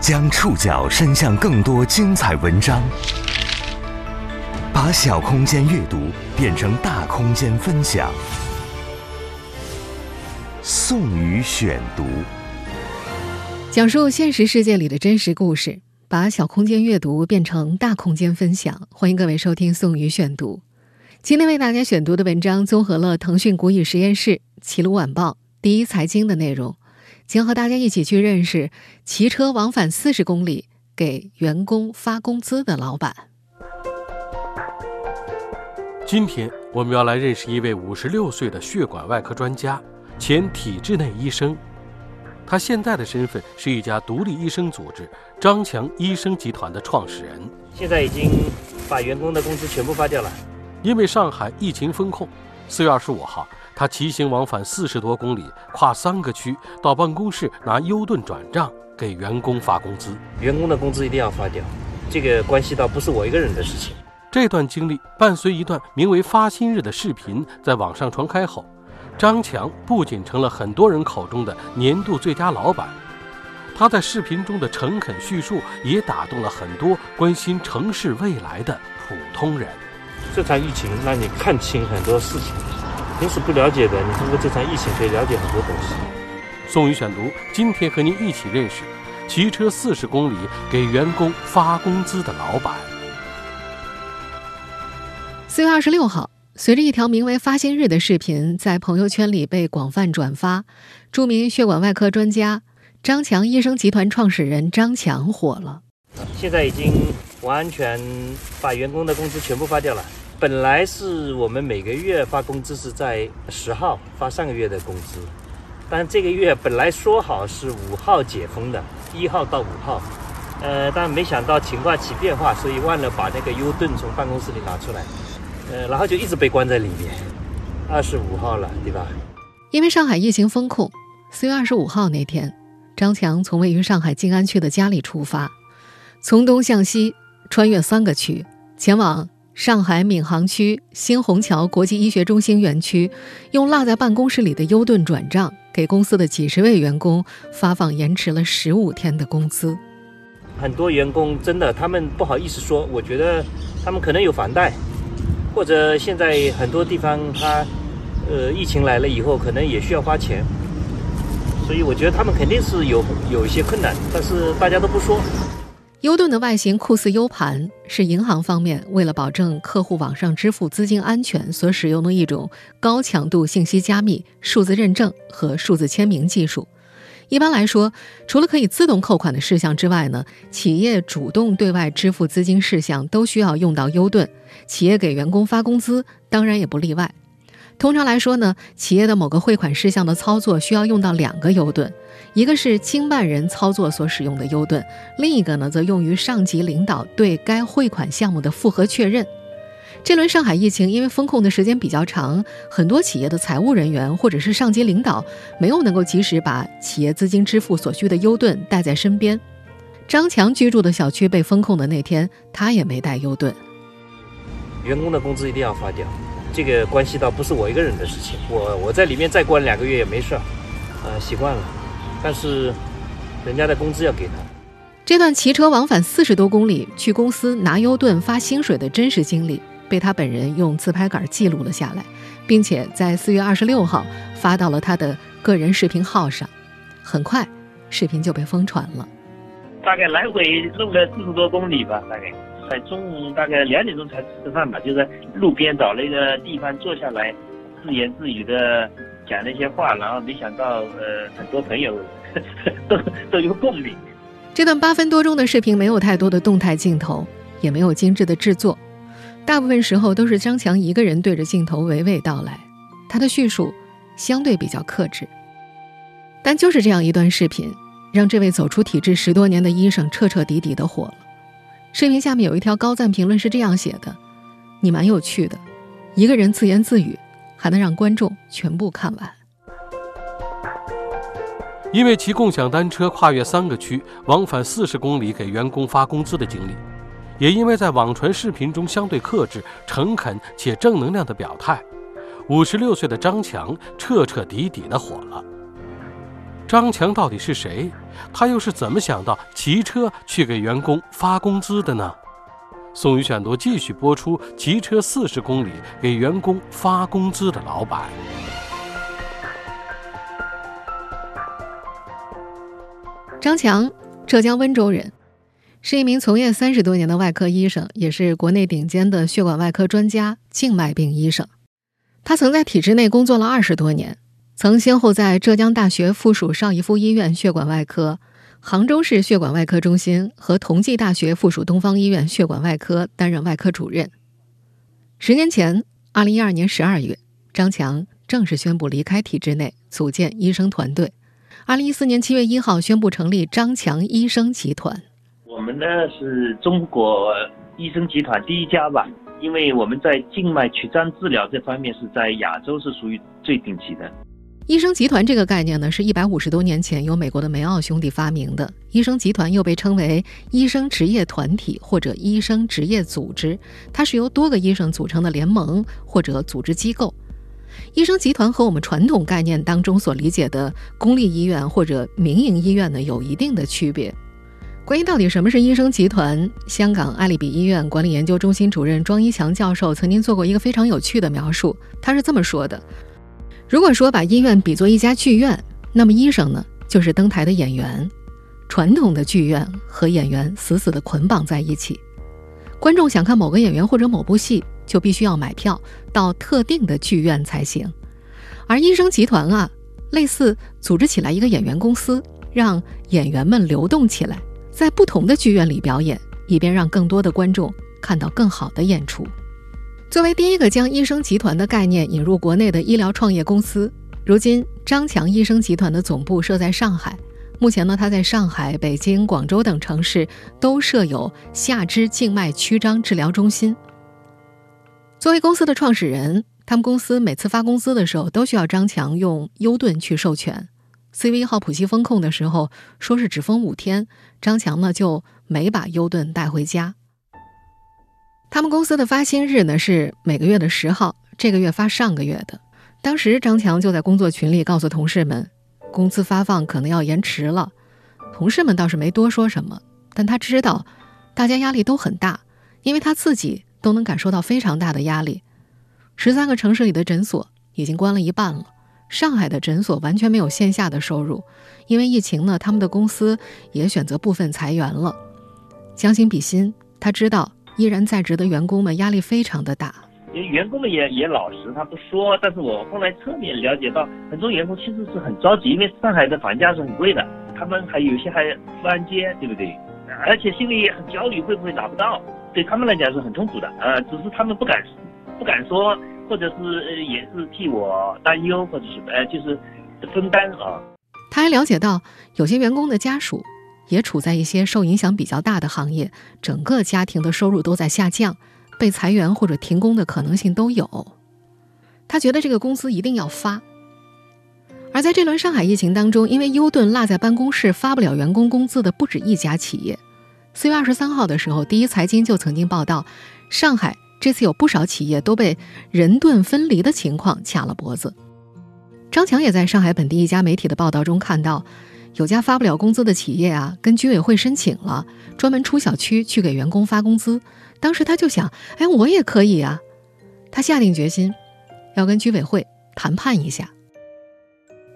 将触角伸向更多精彩文章，把小空间阅读变成大空间分享。宋宇选读，讲述现实世界里的真实故事，把小空间阅读变成大空间分享。欢迎各位收听宋宇选读。今天为大家选读的文章综合了腾讯古语实验室、齐鲁晚报、第一财经的内容。将和大家一起去认识骑车往返四十公里给员工发工资的老板。今天我们要来认识一位五十六岁的血管外科专家，前体制内医生。他现在的身份是一家独立医生组织——张强医生集团的创始人。现在已经把员工的工资全部发掉了。因为上海疫情封控，四月二十五号。他骑行往返四十多公里，跨三个区，到办公室拿优盾转账，给员工发工资。员工的工资一定要发掉，这个关系到不是我一个人的事情。这段经历伴随一段名为“发薪日”的视频在网上传开后，张强不仅成了很多人口中的年度最佳老板，他在视频中的诚恳叙述也打动了很多关心城市未来的普通人。这场疫情让你看清很多事情。平时不了解的，你通过这场疫情可以了解很多东西。宋宇选读，今天和您一起认识骑车四十公里给员工发工资的老板。四月二十六号，随着一条名为“发薪日”的视频在朋友圈里被广泛转发，著名血管外科专家张强医生集团创始人张强火了。现在已经完全把员工的工资全部发掉了。本来是我们每个月发工资是在十号发上个月的工资，但这个月本来说好是五号解封的，一号到五号，呃，但没想到情况起变化，所以忘了把那个 U 盾从办公室里拿出来，呃，然后就一直被关在里面，二十五号了，对吧？因为上海疫情封控，四月二十五号那天，张强从位于上海静安区的家里出发，从东向西穿越三个区，前往。上海闵行区新虹桥国际医学中心园区，用落在办公室里的优盾转账，给公司的几十位员工发放延迟了十五天的工资。很多员工真的，他们不好意思说，我觉得他们可能有房贷，或者现在很多地方他，呃，疫情来了以后，可能也需要花钱，所以我觉得他们肯定是有有一些困难，但是大家都不说。优盾的外形酷似 U 盘，是银行方面为了保证客户网上支付资金安全所使用的一种高强度信息加密、数字认证和数字签名技术。一般来说，除了可以自动扣款的事项之外呢，企业主动对外支付资金事项都需要用到优盾。企业给员工发工资，当然也不例外。通常来说呢，企业的某个汇款事项的操作需要用到两个优盾。一个是经办人操作所使用的优盾，另一个呢则用于上级领导对该汇款项目的复核确认。这轮上海疫情因为封控的时间比较长，很多企业的财务人员或者是上级领导没有能够及时把企业资金支付所需的优盾带在身边。张强居住的小区被封控的那天，他也没带优盾。员工的工资一定要发掉，这个关系到不是我一个人的事情，我我在里面再关两个月也没事，呃，习惯了。但是，人家的工资要给他。这段骑车往返四十多公里去公司拿优盾发薪水的真实经历，被他本人用自拍杆记录了下来，并且在四月二十六号发到了他的个人视频号上。很快，视频就被疯传了。大概来回路了四十多公里吧，大概在中午大概两点钟才吃饭吧，就在路边找了一个地方坐下来，自言自语的。讲那些话，然后没想到，呃，很多朋友 都都有共鸣。这段八分多钟的视频没有太多的动态镜头，也没有精致的制作，大部分时候都是张强一个人对着镜头娓娓道来，他的叙述相对比较克制。但就是这样一段视频，让这位走出体制十多年的医生彻彻底底的火了。视频下面有一条高赞评论是这样写的：“你蛮有趣的，一个人自言自语。”还能让观众全部看完。因为骑共享单车跨越三个区，往返四十公里给员工发工资的经历，也因为在网传视频中相对克制、诚恳且正能量的表态，五十六岁的张强彻彻底底的火了。张强到底是谁？他又是怎么想到骑车去给员工发工资的呢？宋宇选读继续播出：骑车四十公里给员工发工资的老板。张强，浙江温州人，是一名从业三十多年的外科医生，也是国内顶尖的血管外科专家、静脉病医生。他曾在体制内工作了二十多年。曾先后在浙江大学附属邵逸夫医院血管外科、杭州市血管外科中心和同济大学附属东方医院血管外科担任外科主任。十年前，二零一二年十二月，张强正式宣布离开体制内，组建医生团队。二零一四年七月一号，宣布成立张强医生集团。我们呢是中国医生集团第一家吧，因为我们在静脉曲张治疗这方面是在亚洲是属于最顶级的。医生集团这个概念呢，是一百五十多年前由美国的梅奥兄弟发明的。医生集团又被称为医生职业团体或者医生职业组织，它是由多个医生组成的联盟或者组织机构。医生集团和我们传统概念当中所理解的公立医院或者民营医院呢，有一定的区别。关于到底什么是医生集团，香港爱丽比医院管理研究中心主任庄一强教授曾经做过一个非常有趣的描述，他是这么说的。如果说把医院比作一家剧院，那么医生呢就是登台的演员。传统的剧院和演员死死地捆绑在一起，观众想看某个演员或者某部戏，就必须要买票到特定的剧院才行。而医生集团啊，类似组织起来一个演员公司，让演员们流动起来，在不同的剧院里表演，以便让更多的观众看到更好的演出。作为第一个将医生集团的概念引入国内的医疗创业公司，如今张强医生集团的总部设在上海。目前呢，他在上海、北京、广州等城市都设有下肢静脉曲张治疗中心。作为公司的创始人，他们公司每次发工资的时候都需要张强用优盾去授权。CV 一号普西风控的时候，说是只封五天，张强呢就没把优盾带回家。他们公司的发薪日呢是每个月的十号，这个月发上个月的。当时张强就在工作群里告诉同事们，工资发放可能要延迟了。同事们倒是没多说什么，但他知道大家压力都很大，因为他自己都能感受到非常大的压力。十三个城市里的诊所已经关了一半了，上海的诊所完全没有线下的收入，因为疫情呢，他们的公司也选择部分裁员了。将心比心，他知道。依然在职的员工们压力非常的大，因为员工们也也老实，他不说。但是我后来侧面了解到，很多员工其实是很着急，因为上海的房价是很贵的，他们还有些还不安接，对不对？而且心里也很焦虑，会不会拿不到？对他们来讲是很痛苦的。呃，只是他们不敢不敢说，或者是也是替我担忧，或者是呃就是分担啊。他还了解到，有些员工的家属。也处在一些受影响比较大的行业，整个家庭的收入都在下降，被裁员或者停工的可能性都有。他觉得这个工资一定要发。而在这轮上海疫情当中，因为优盾落在办公室发不了员工工资的不止一家企业。四月二十三号的时候，第一财经就曾经报道，上海这次有不少企业都被人盾分离的情况卡了脖子。张强也在上海本地一家媒体的报道中看到。有家发不了工资的企业啊，跟居委会申请了，专门出小区去给员工发工资。当时他就想，哎，我也可以啊。他下定决心，要跟居委会谈判一下。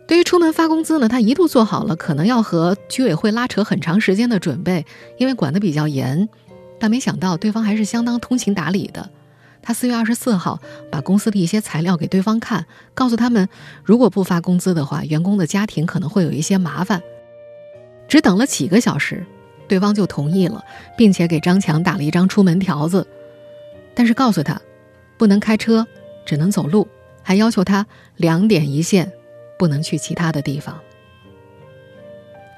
对于出门发工资呢，他一度做好了可能要和居委会拉扯很长时间的准备，因为管得比较严。但没想到对方还是相当通情达理的。他四月二十四号把公司的一些材料给对方看，告诉他们，如果不发工资的话，员工的家庭可能会有一些麻烦。只等了几个小时，对方就同意了，并且给张强打了一张出门条子，但是告诉他，不能开车，只能走路，还要求他两点一线，不能去其他的地方。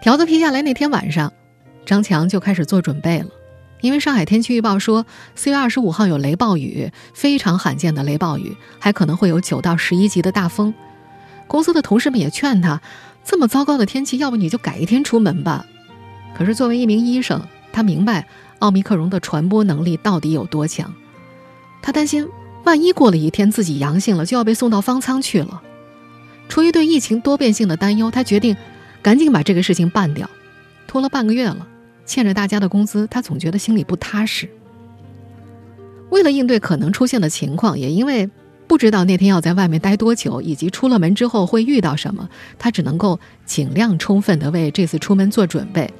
条子批下来那天晚上，张强就开始做准备了。因为上海天气预报说，四月二十五号有雷暴雨，非常罕见的雷暴雨，还可能会有九到十一级的大风。公司的同事们也劝他，这么糟糕的天气，要不你就改一天出门吧。可是作为一名医生，他明白奥密克戎的传播能力到底有多强。他担心，万一过了一天自己阳性了，就要被送到方舱去了。出于对疫情多变性的担忧，他决定赶紧把这个事情办掉。拖了半个月了，欠着大家的工资，他总觉得心里不踏实。为了应对可能出现的情况，也因为不知道那天要在外面待多久，以及出了门之后会遇到什么，他只能够尽量充分地为这次出门做准备。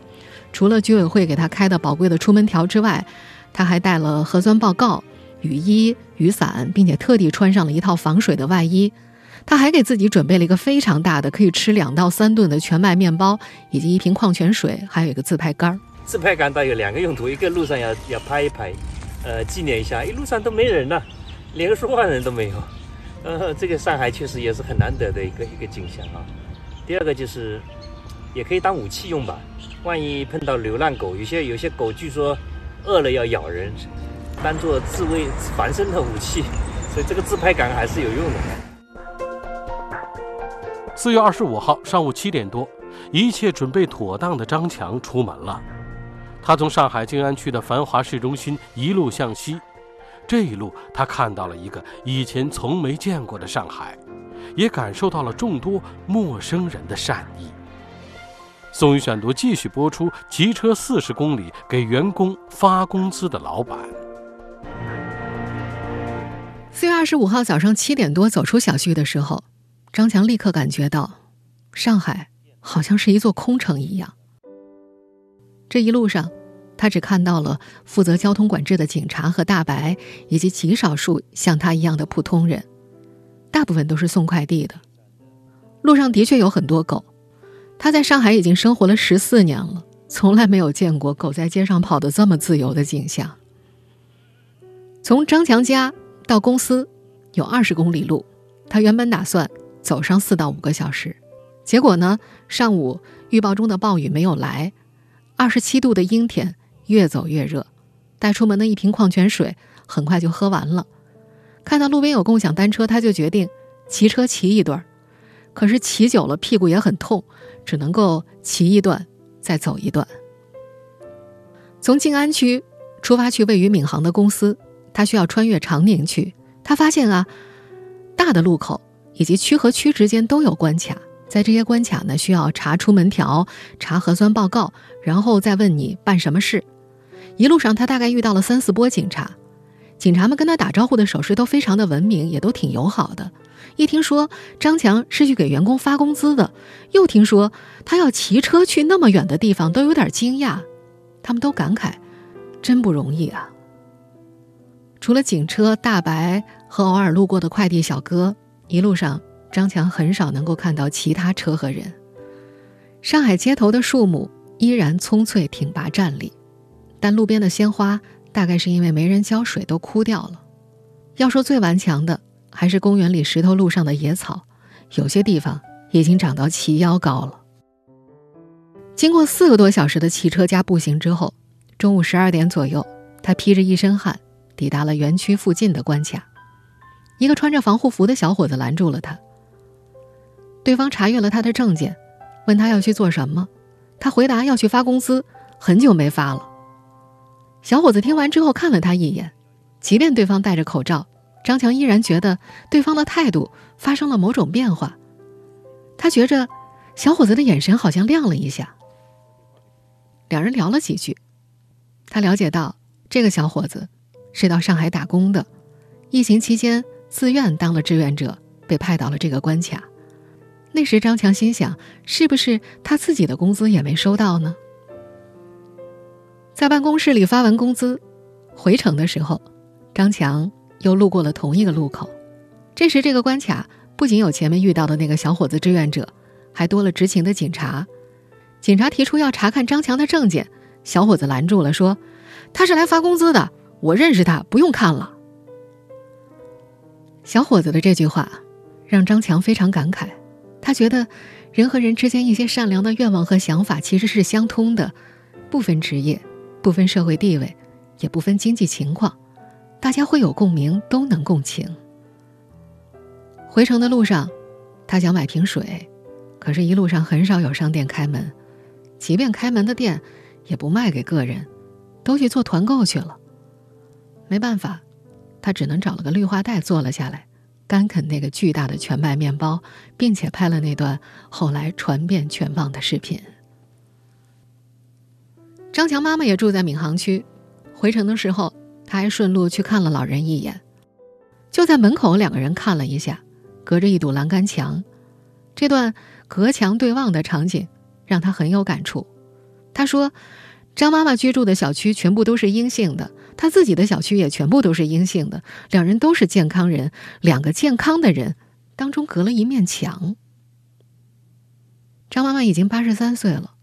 除了居委会给他开的宝贵的出门条之外，他还带了核酸报告、雨衣、雨伞，并且特地穿上了一套防水的外衣。他还给自己准备了一个非常大的、可以吃两到三顿的全麦面包，以及一瓶矿泉水，还有一个自拍杆。自拍杆它有两个用途，一个路上要要拍一拍，呃，纪念一下。一路上都没人了，连个说话人都没有。呃，这个上海确实也是很难得的一个一个景象啊。第二个就是，也可以当武器用吧。万一碰到流浪狗，有些有些狗据说饿了要咬人，当做自卫防身的武器，所以这个自拍杆还是有用的。四月二十五号上午七点多，一切准备妥当的张强出门了。他从上海静安区的繁华市中心一路向西，这一路他看到了一个以前从没见过的上海，也感受到了众多陌生人的善意。宋宇选读继续播出：骑车四十公里给员工发工资的老板。四月二十五号早上七点多走出小区的时候，张强立刻感觉到，上海好像是一座空城一样。这一路上，他只看到了负责交通管制的警察和大白，以及极少数像他一样的普通人，大部分都是送快递的。路上的确有很多狗。他在上海已经生活了十四年了，从来没有见过狗在街上跑得这么自由的景象。从张强家到公司有二十公里路，他原本打算走上四到五个小时，结果呢，上午预报中的暴雨没有来，二十七度的阴天，越走越热，带出门的一瓶矿泉水很快就喝完了。看到路边有共享单车，他就决定骑车骑一段可是骑久了屁股也很痛。只能够骑一段，再走一段。从静安区出发去位于闵行的公司，他需要穿越长宁区。他发现啊，大的路口以及区和区之间都有关卡，在这些关卡呢，需要查出门条、查核酸报告，然后再问你办什么事。一路上，他大概遇到了三四波警察，警察们跟他打招呼的手势都非常的文明，也都挺友好的。一听说张强是去给员工发工资的，又听说他要骑车去那么远的地方，都有点惊讶。他们都感慨，真不容易啊。除了警车、大白和偶尔路过的快递小哥，一路上张强很少能够看到其他车和人。上海街头的树木依然葱翠挺拔站立，但路边的鲜花大概是因为没人浇水都枯掉了。要说最顽强的。还是公园里石头路上的野草，有些地方已经长到齐腰高了。经过四个多小时的骑车加步行之后，中午十二点左右，他披着一身汗抵达了园区附近的关卡。一个穿着防护服的小伙子拦住了他。对方查阅了他的证件，问他要去做什么。他回答要去发工资，很久没发了。小伙子听完之后看了他一眼，即便对方戴着口罩。张强依然觉得对方的态度发生了某种变化，他觉着小伙子的眼神好像亮了一下。两人聊了几句，他了解到这个小伙子是到上海打工的，疫情期间自愿当了志愿者，被派到了这个关卡。那时张强心想，是不是他自己的工资也没收到呢？在办公室里发完工资，回城的时候，张强。又路过了同一个路口，这时这个关卡不仅有前面遇到的那个小伙子志愿者，还多了执勤的警察。警察提出要查看张强的证件，小伙子拦住了，说：“他是来发工资的，我认识他，不用看了。”小伙子的这句话让张强非常感慨，他觉得人和人之间一些善良的愿望和想法其实是相通的，不分职业，不分社会地位，也不分经济情况。大家会有共鸣，都能共情。回城的路上，他想买瓶水，可是，一路上很少有商店开门，即便开门的店，也不卖给个人，都去做团购去了。没办法，他只能找了个绿化带坐了下来，干啃那个巨大的全麦面包，并且拍了那段后来传遍全网的视频。张强妈妈也住在闵行区，回城的时候，他还顺路去看了老人一眼。就在门口，两个人看了一下，隔着一堵栏杆墙，这段隔墙对望的场景让他很有感触。他说：“张妈妈居住的小区全部都是阴性的，她自己的小区也全部都是阴性的，两人都是健康人，两个健康的人当中隔了一面墙。”张妈妈已经八十三岁了。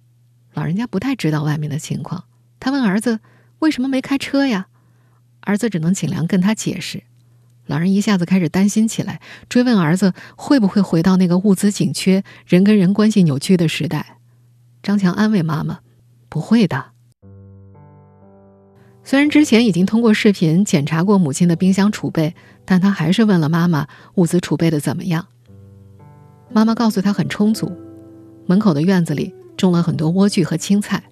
老人家不太知道外面的情况，他问儿子为什么没开车呀？儿子只能尽量跟他解释。老人一下子开始担心起来，追问儿子会不会回到那个物资紧缺、人跟人关系扭曲的时代。张强安慰妈妈：“不会的。”虽然之前已经通过视频检查过母亲的冰箱储备，但他还是问了妈妈物资储备的怎么样。妈妈告诉他很充足，门口的院子里。种了很多莴苣和青菜。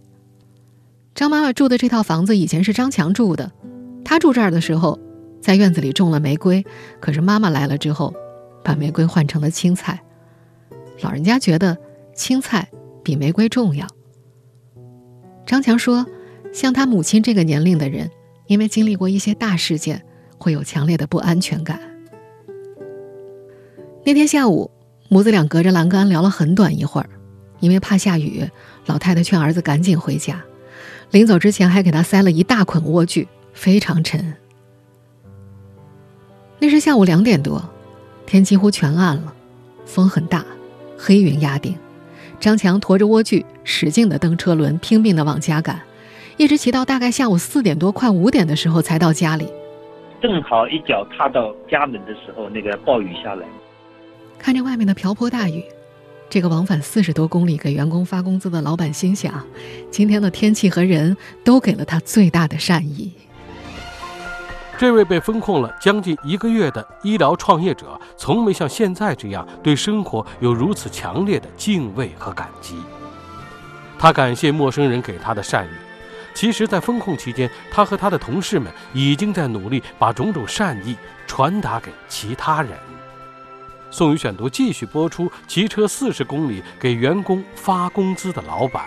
张妈妈住的这套房子以前是张强住的，他住这儿的时候，在院子里种了玫瑰。可是妈妈来了之后，把玫瑰换成了青菜。老人家觉得青菜比玫瑰重要。张强说，像他母亲这个年龄的人，因为经历过一些大事件，会有强烈的不安全感。那天下午，母子俩隔着栏杆聊了很短一会儿。因为怕下雨，老太太劝儿子赶紧回家。临走之前，还给他塞了一大捆莴苣，非常沉。那是下午两点多，天几乎全暗了，风很大，黑云压顶。张强驮着莴苣，使劲的蹬车轮，拼命的往家赶，一直骑到大概下午四点多，快五点的时候才到家里。正好一脚踏到家门的时候，那个暴雨下来，看着外面的瓢泼大雨。这个往返四十多公里给员工发工资的老板心想，今天的天气和人都给了他最大的善意。这位被封控了将近一个月的医疗创业者，从没像现在这样对生活有如此强烈的敬畏和感激。他感谢陌生人给他的善意。其实，在封控期间，他和他的同事们已经在努力把种种善意传达给其他人。宋宇选读继续播出：骑车四十公里给员工发工资的老板。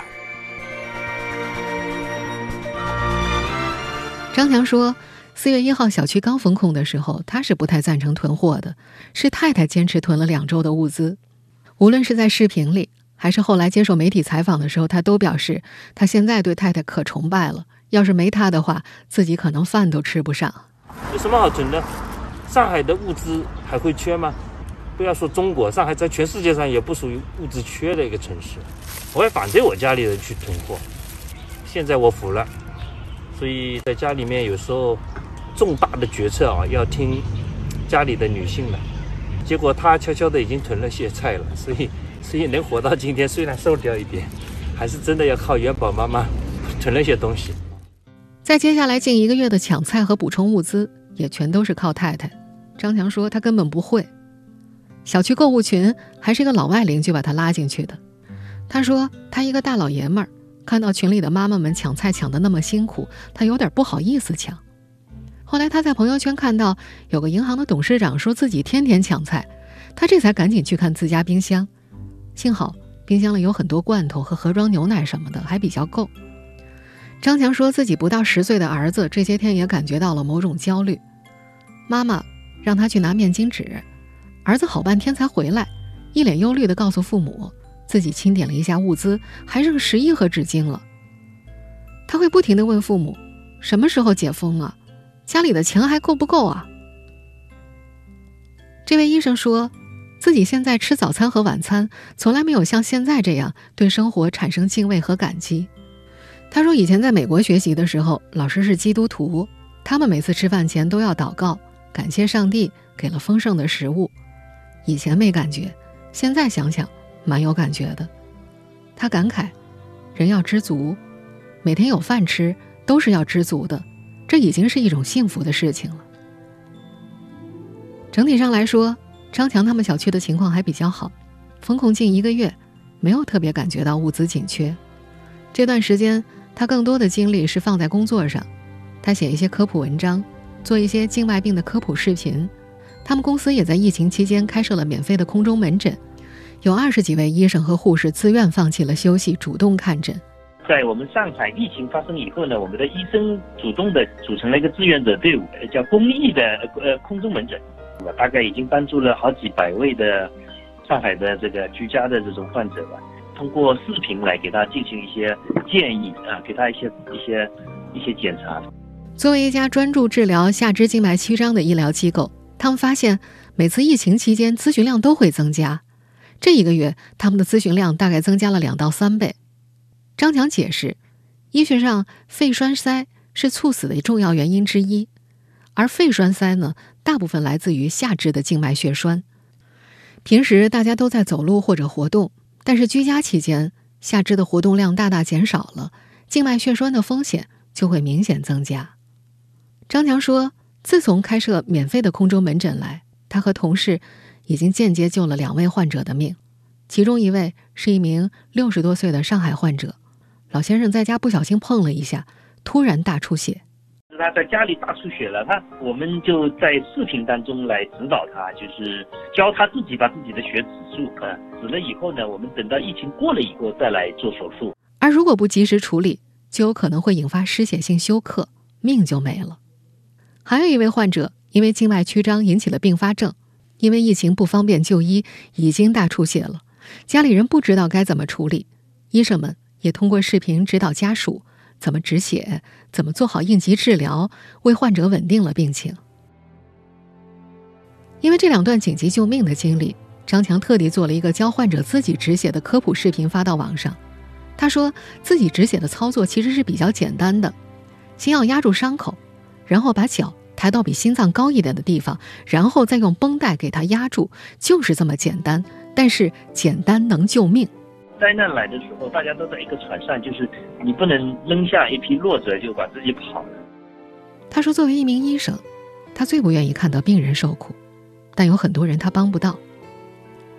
张强说：“四月一号小区刚封控的时候，他是不太赞成囤货的，是太太坚持囤了两周的物资。无论是在视频里，还是后来接受媒体采访的时候，他都表示他现在对太太可崇拜了。要是没他的话，自己可能饭都吃不上。有什么好囤的？上海的物资还会缺吗？”不要说中国，上海在全世界上也不属于物资缺的一个城市。我也反对我家里人去囤货。现在我服了，所以在家里面有时候重大的决策啊，要听家里的女性的。结果她悄悄的已经囤了些菜了，所以所以能活到今天，虽然瘦掉一点，还是真的要靠元宝妈妈囤了些东西。在接下来近一个月的抢菜和补充物资，也全都是靠太太。张强说他根本不会。小区购物群还是一个老外邻居把他拉进去的。他说：“他一个大老爷们儿，看到群里的妈妈们抢菜抢得那么辛苦，他有点不好意思抢。后来他在朋友圈看到有个银行的董事长说自己天天抢菜，他这才赶紧去看自家冰箱。幸好冰箱里有很多罐头和盒装牛奶什么的，还比较够。”张强说自己不到十岁的儿子这些天也感觉到了某种焦虑，妈妈让他去拿面巾纸。儿子好半天才回来，一脸忧虑地告诉父母，自己清点了一下物资，还剩十一盒纸巾了。他会不停地问父母，什么时候解封啊？家里的钱还够不够啊？这位医生说，自己现在吃早餐和晚餐，从来没有像现在这样对生活产生敬畏和感激。他说，以前在美国学习的时候，老师是基督徒，他们每次吃饭前都要祷告，感谢上帝给了丰盛的食物。以前没感觉，现在想想蛮有感觉的。他感慨，人要知足，每天有饭吃都是要知足的，这已经是一种幸福的事情了。整体上来说，张强他们小区的情况还比较好，封控近一个月，没有特别感觉到物资紧缺。这段时间，他更多的精力是放在工作上，他写一些科普文章，做一些静脉病的科普视频。他们公司也在疫情期间开设了免费的空中门诊，有二十几位医生和护士自愿放弃了休息，主动看诊。在我们上海疫情发生以后呢，我们的医生主动的组成了一个志愿者队伍，叫公益的呃空中门诊，大概已经帮助了好几百位的上海的这个居家的这种患者吧。通过视频来给他进行一些建议啊，给他一些一些一些检查。作为一家专注治疗下肢静脉曲张的医疗机构，他们发现每次疫情期间咨询量都会增加。这一个月，他们的咨询量大概增加了两到三倍。张强解释，医学上肺栓塞是猝死的重要原因之一，而肺栓塞呢，大部分来自于下肢的静脉血栓。平时大家都在走路或者活动，但是居家期间下肢的活动量大大减少了，静脉血栓的风险就会明显增加。张强说，自从开设免费的空中门诊来，他和同事已经间接救了两位患者的命，其中一位是一名六十多岁的上海患者。老先生在家不小心碰了一下，突然大出血。他在家里大出血了，他我们就在视频当中来指导他，就是教他自己把自己的血止住啊，止了以后呢，我们等到疫情过了以后再来做手术。而如果不及时处理，就有可能会引发失血性休克，命就没了。还有一位患者因为静脉曲张引起了并发症，因为疫情不方便就医，已经大出血了，家里人不知道该怎么处理，医生们。也通过视频指导家属怎么止血，怎么做好应急治疗，为患者稳定了病情。因为这两段紧急救命的经历，张强特地做了一个教患者自己止血的科普视频发到网上。他说自己止血的操作其实是比较简单的，先要压住伤口，然后把脚抬到比心脏高一点的地方，然后再用绷带给它压住，就是这么简单。但是简单能救命。灾难来的时候，大家都在一个船上，就是你不能扔下一批弱者就把自己跑了。他说：“作为一名医生，他最不愿意看到病人受苦，但有很多人他帮不到。”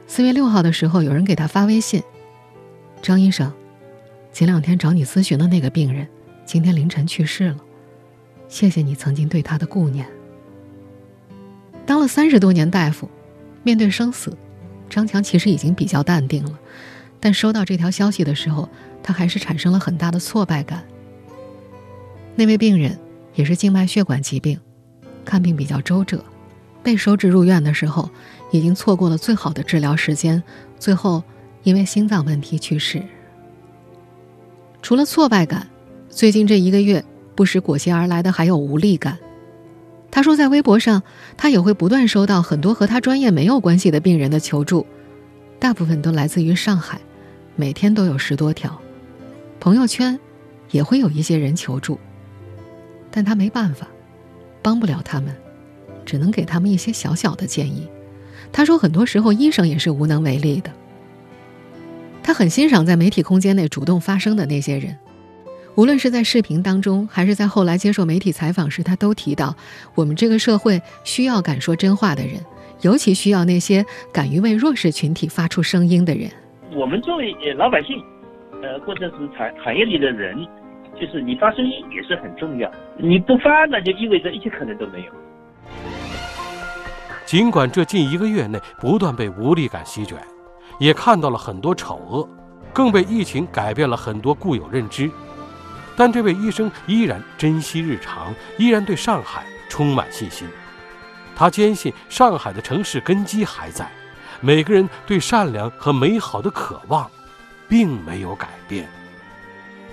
四月六号的时候，有人给他发微信：“张医生，前两天找你咨询的那个病人，今天凌晨去世了。谢谢你曾经对他的顾念。”当了三十多年大夫，面对生死，张强其实已经比较淡定了。但收到这条消息的时候，他还是产生了很大的挫败感。那位病人也是静脉血管疾病，看病比较周折，被收治入院的时候，已经错过了最好的治疗时间，最后因为心脏问题去世。除了挫败感，最近这一个月不时裹挟而来的还有无力感。他说，在微博上，他也会不断收到很多和他专业没有关系的病人的求助，大部分都来自于上海。每天都有十多条，朋友圈也会有一些人求助，但他没办法，帮不了他们，只能给他们一些小小的建议。他说，很多时候医生也是无能为力的。他很欣赏在媒体空间内主动发声的那些人，无论是在视频当中，还是在后来接受媒体采访时，他都提到，我们这个社会需要敢说真话的人，尤其需要那些敢于为弱势群体发出声音的人。我们作为呃老百姓，呃或者是产行业里的人，就是你发声音也是很重要。你不发，那就意味着一切可能都没有。尽管这近一个月内不断被无力感席卷，也看到了很多丑恶，更被疫情改变了很多固有认知，但这位医生依然珍惜日常，依然对上海充满信心。他坚信上海的城市根基还在。每个人对善良和美好的渴望，并没有改变。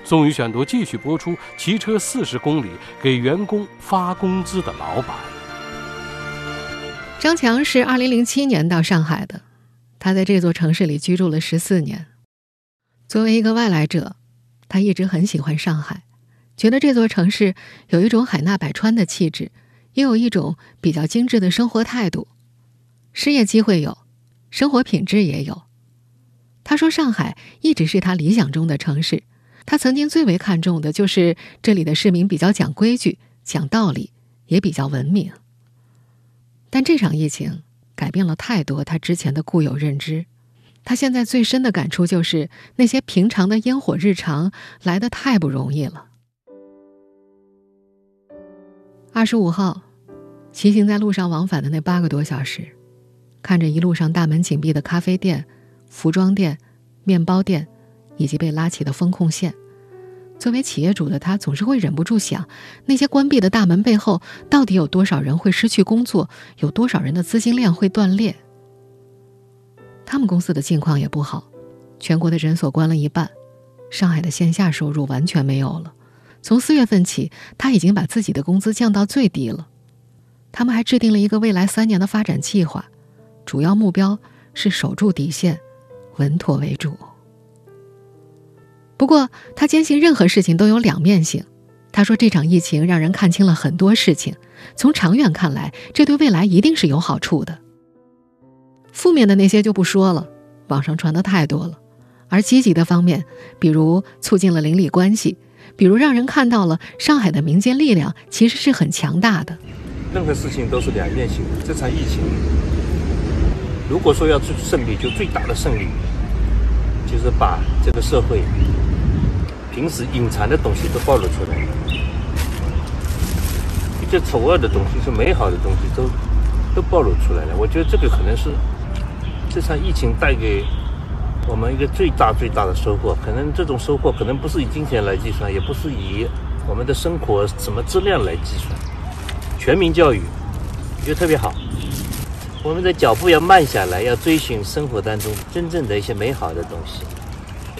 宋宇选读继续播出：骑车四十公里给员工发工资的老板。张强是二零零七年到上海的，他在这座城市里居住了十四年。作为一个外来者，他一直很喜欢上海，觉得这座城市有一种海纳百川的气质，也有一种比较精致的生活态度，失业机会有。生活品质也有。他说：“上海一直是他理想中的城市，他曾经最为看重的就是这里的市民比较讲规矩、讲道理，也比较文明。”但这场疫情改变了太多他之前的固有认知。他现在最深的感触就是，那些平常的烟火日常来的太不容易了。二十五号，骑行在路上往返的那八个多小时，看着一路上大门紧闭的咖啡店、服装店、面包店，以及被拉起的风控线，作为企业主的他总是会忍不住想：那些关闭的大门背后，到底有多少人会失去工作？有多少人的资金链会断裂？他们公司的境况也不好，全国的诊所关了一半，上海的线下收入完全没有了。从四月份起，他已经把自己的工资降到最低了。他们还制定了一个未来三年的发展计划，主要目标是守住底线，稳妥为主。不过，他坚信任何事情都有两面性。他说，这场疫情让人看清了很多事情，从长远看来，这对未来一定是有好处的。负面的那些就不说了，网上传的太多了。而积极的方面，比如促进了邻里关系，比如让人看到了上海的民间力量其实是很强大的。任何事情都是两面性的。这场疫情，如果说要最胜利，就最大的胜利，就是把这个社会平时隐藏的东西都暴露出来了。一些丑恶的东西，是美好的东西，都都暴露出来了。我觉得这个可能是。这场疫情带给我们一个最大最大的收获，可能这种收获可能不是以金钱来计算，也不是以我们的生活什么质量来计算。全民教育，我觉得特别好。我们的脚步要慢下来，要追寻生活当中真正的一些美好的东西，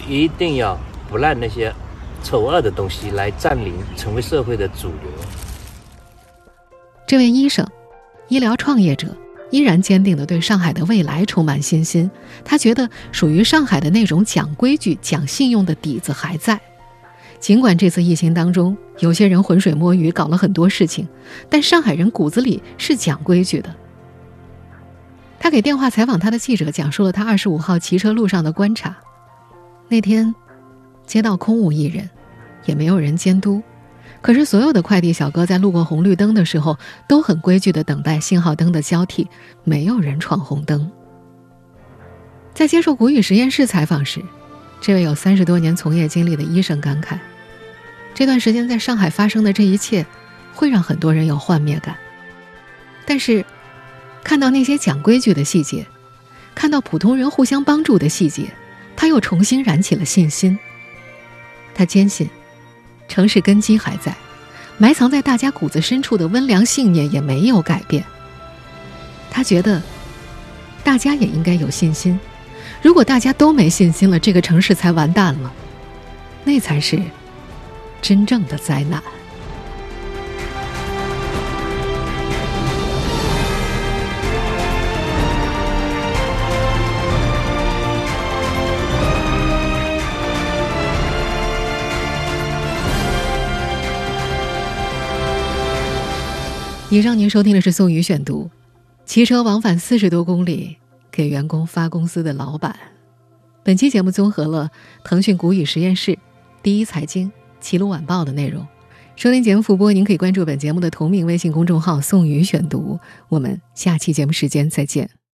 一定要不让那些丑恶的东西来占领，成为社会的主流。这位医生，医疗创业者。依然坚定地对上海的未来充满信心。他觉得属于上海的那种讲规矩、讲信用的底子还在。尽管这次疫情当中有些人浑水摸鱼，搞了很多事情，但上海人骨子里是讲规矩的。他给电话采访他的记者讲述了他二十五号骑车路上的观察。那天，街道空无一人，也没有人监督。可是，所有的快递小哥在路过红绿灯的时候，都很规矩地等待信号灯的交替，没有人闯红灯。在接受谷雨实验室采访时，这位有三十多年从业经历的医生感慨：这段时间在上海发生的这一切，会让很多人有幻灭感。但是，看到那些讲规矩的细节，看到普通人互相帮助的细节，他又重新燃起了信心。他坚信。城市根基还在，埋藏在大家骨子深处的温良信念也没有改变。他觉得，大家也应该有信心。如果大家都没信心了，这个城市才完蛋了，那才是真正的灾难。以上您收听的是宋宇选读，骑车往返四十多公里给员工发工资的老板。本期节目综合了腾讯古语实验室、第一财经、齐鲁晚报的内容。收听节目复播，您可以关注本节目的同名微信公众号“宋宇选读”。我们下期节目时间再见。